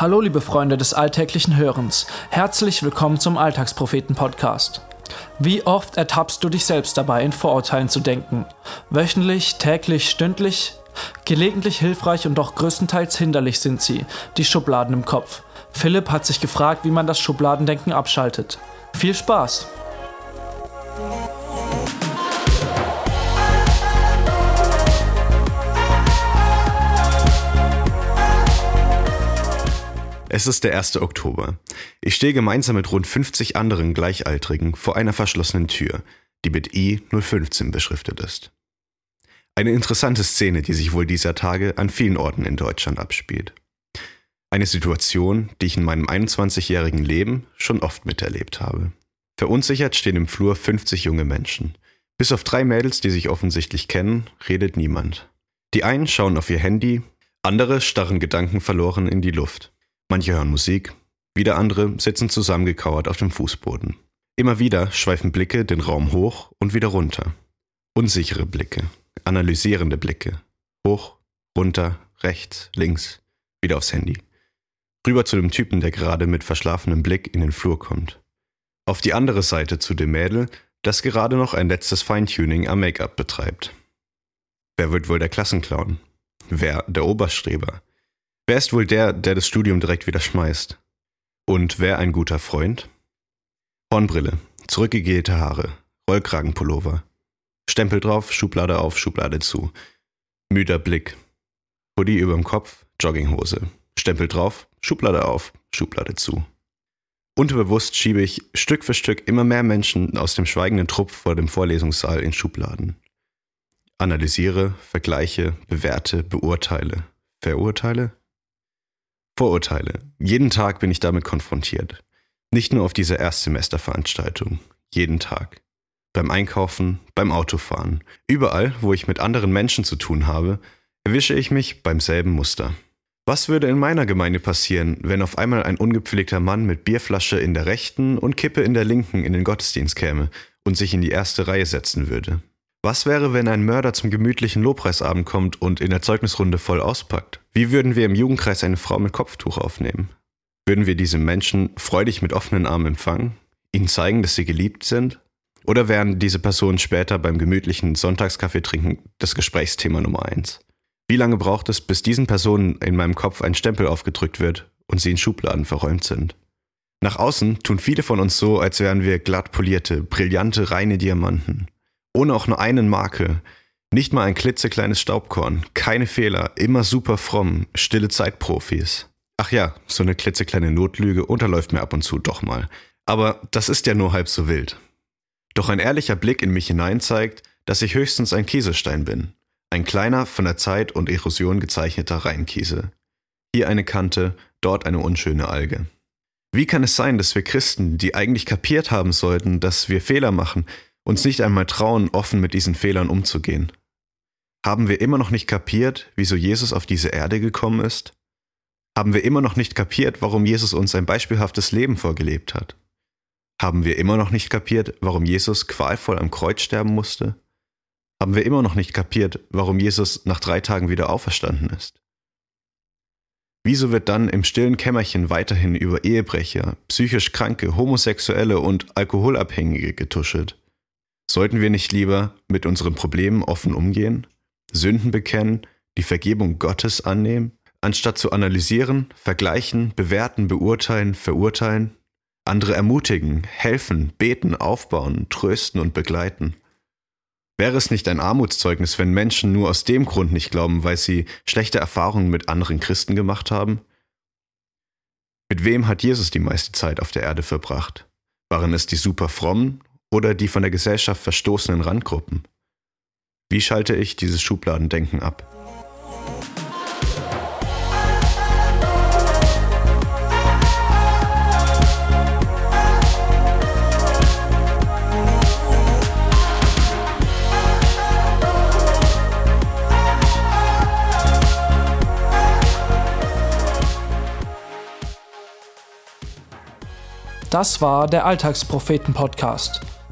Hallo liebe Freunde des alltäglichen Hörens, herzlich willkommen zum Alltagspropheten-Podcast. Wie oft ertappst du dich selbst dabei, in Vorurteilen zu denken? Wöchentlich, täglich, stündlich? Gelegentlich hilfreich und doch größtenteils hinderlich sind sie, die Schubladen im Kopf. Philipp hat sich gefragt, wie man das Schubladendenken abschaltet. Viel Spaß! Es ist der 1. Oktober. Ich stehe gemeinsam mit rund 50 anderen Gleichaltrigen vor einer verschlossenen Tür, die mit I015 beschriftet ist. Eine interessante Szene, die sich wohl dieser Tage an vielen Orten in Deutschland abspielt. Eine Situation, die ich in meinem 21-jährigen Leben schon oft miterlebt habe. Verunsichert stehen im Flur 50 junge Menschen. Bis auf drei Mädels, die sich offensichtlich kennen, redet niemand. Die einen schauen auf ihr Handy, andere starren Gedanken verloren in die Luft. Manche hören Musik, wieder andere sitzen zusammengekauert auf dem Fußboden. Immer wieder schweifen Blicke den Raum hoch und wieder runter. Unsichere Blicke, analysierende Blicke. Hoch, runter, rechts, links, wieder aufs Handy. Rüber zu dem Typen, der gerade mit verschlafenem Blick in den Flur kommt. Auf die andere Seite zu dem Mädel, das gerade noch ein letztes Feintuning am Make-up betreibt. Wer wird wohl der Klassenclown? Wer der Oberstreber? Wer ist wohl der, der das Studium direkt wieder schmeißt? Und wer ein guter Freund? Hornbrille, zurückgegelte Haare, Rollkragenpullover. Stempel drauf, Schublade auf, Schublade zu. Müder Blick. Hoodie überm Kopf, Jogginghose. Stempel drauf, Schublade auf, Schublade zu. Unterbewusst schiebe ich Stück für Stück immer mehr Menschen aus dem schweigenden Trupp vor dem Vorlesungssaal in Schubladen. Analysiere, vergleiche, bewerte, beurteile, verurteile, Vorurteile. Jeden Tag bin ich damit konfrontiert. Nicht nur auf dieser Erstsemesterveranstaltung. Jeden Tag. Beim Einkaufen, beim Autofahren. Überall, wo ich mit anderen Menschen zu tun habe, erwische ich mich beim selben Muster. Was würde in meiner Gemeinde passieren, wenn auf einmal ein ungepflegter Mann mit Bierflasche in der rechten und Kippe in der linken in den Gottesdienst käme und sich in die erste Reihe setzen würde? Was wäre, wenn ein Mörder zum gemütlichen Lobpreisabend kommt und in der Zeugnisrunde voll auspackt? Wie würden wir im Jugendkreis eine Frau mit Kopftuch aufnehmen? Würden wir diese Menschen freudig mit offenen Armen empfangen? Ihnen zeigen, dass sie geliebt sind? Oder wären diese Personen später beim gemütlichen Sonntagskaffee trinken das Gesprächsthema Nummer eins? Wie lange braucht es, bis diesen Personen in meinem Kopf ein Stempel aufgedrückt wird und sie in Schubladen verräumt sind? Nach außen tun viele von uns so, als wären wir glatt polierte, brillante, reine Diamanten. Ohne auch nur einen Makel. Nicht mal ein klitzekleines Staubkorn. Keine Fehler. Immer super fromm. Stille Zeitprofis. Ach ja, so eine klitzekleine Notlüge unterläuft mir ab und zu doch mal. Aber das ist ja nur halb so wild. Doch ein ehrlicher Blick in mich hinein zeigt, dass ich höchstens ein Kieselstein bin. Ein kleiner, von der Zeit und Erosion gezeichneter Reinkiesel. Hier eine Kante, dort eine unschöne Alge. Wie kann es sein, dass wir Christen, die eigentlich kapiert haben sollten, dass wir Fehler machen, uns nicht einmal trauen, offen mit diesen Fehlern umzugehen? Haben wir immer noch nicht kapiert, wieso Jesus auf diese Erde gekommen ist? Haben wir immer noch nicht kapiert, warum Jesus uns ein beispielhaftes Leben vorgelebt hat? Haben wir immer noch nicht kapiert, warum Jesus qualvoll am Kreuz sterben musste? Haben wir immer noch nicht kapiert, warum Jesus nach drei Tagen wieder auferstanden ist? Wieso wird dann im stillen Kämmerchen weiterhin über Ehebrecher, psychisch Kranke, Homosexuelle und Alkoholabhängige getuschelt? Sollten wir nicht lieber mit unseren Problemen offen umgehen, Sünden bekennen, die Vergebung Gottes annehmen, anstatt zu analysieren, vergleichen, bewerten, beurteilen, verurteilen, andere ermutigen, helfen, beten, aufbauen, trösten und begleiten? Wäre es nicht ein Armutszeugnis, wenn Menschen nur aus dem Grund nicht glauben, weil sie schlechte Erfahrungen mit anderen Christen gemacht haben? Mit wem hat Jesus die meiste Zeit auf der Erde verbracht? Waren es die super frommen oder die von der Gesellschaft verstoßenen Randgruppen? Wie schalte ich dieses Schubladendenken ab? Das war der Alltagspropheten-Podcast.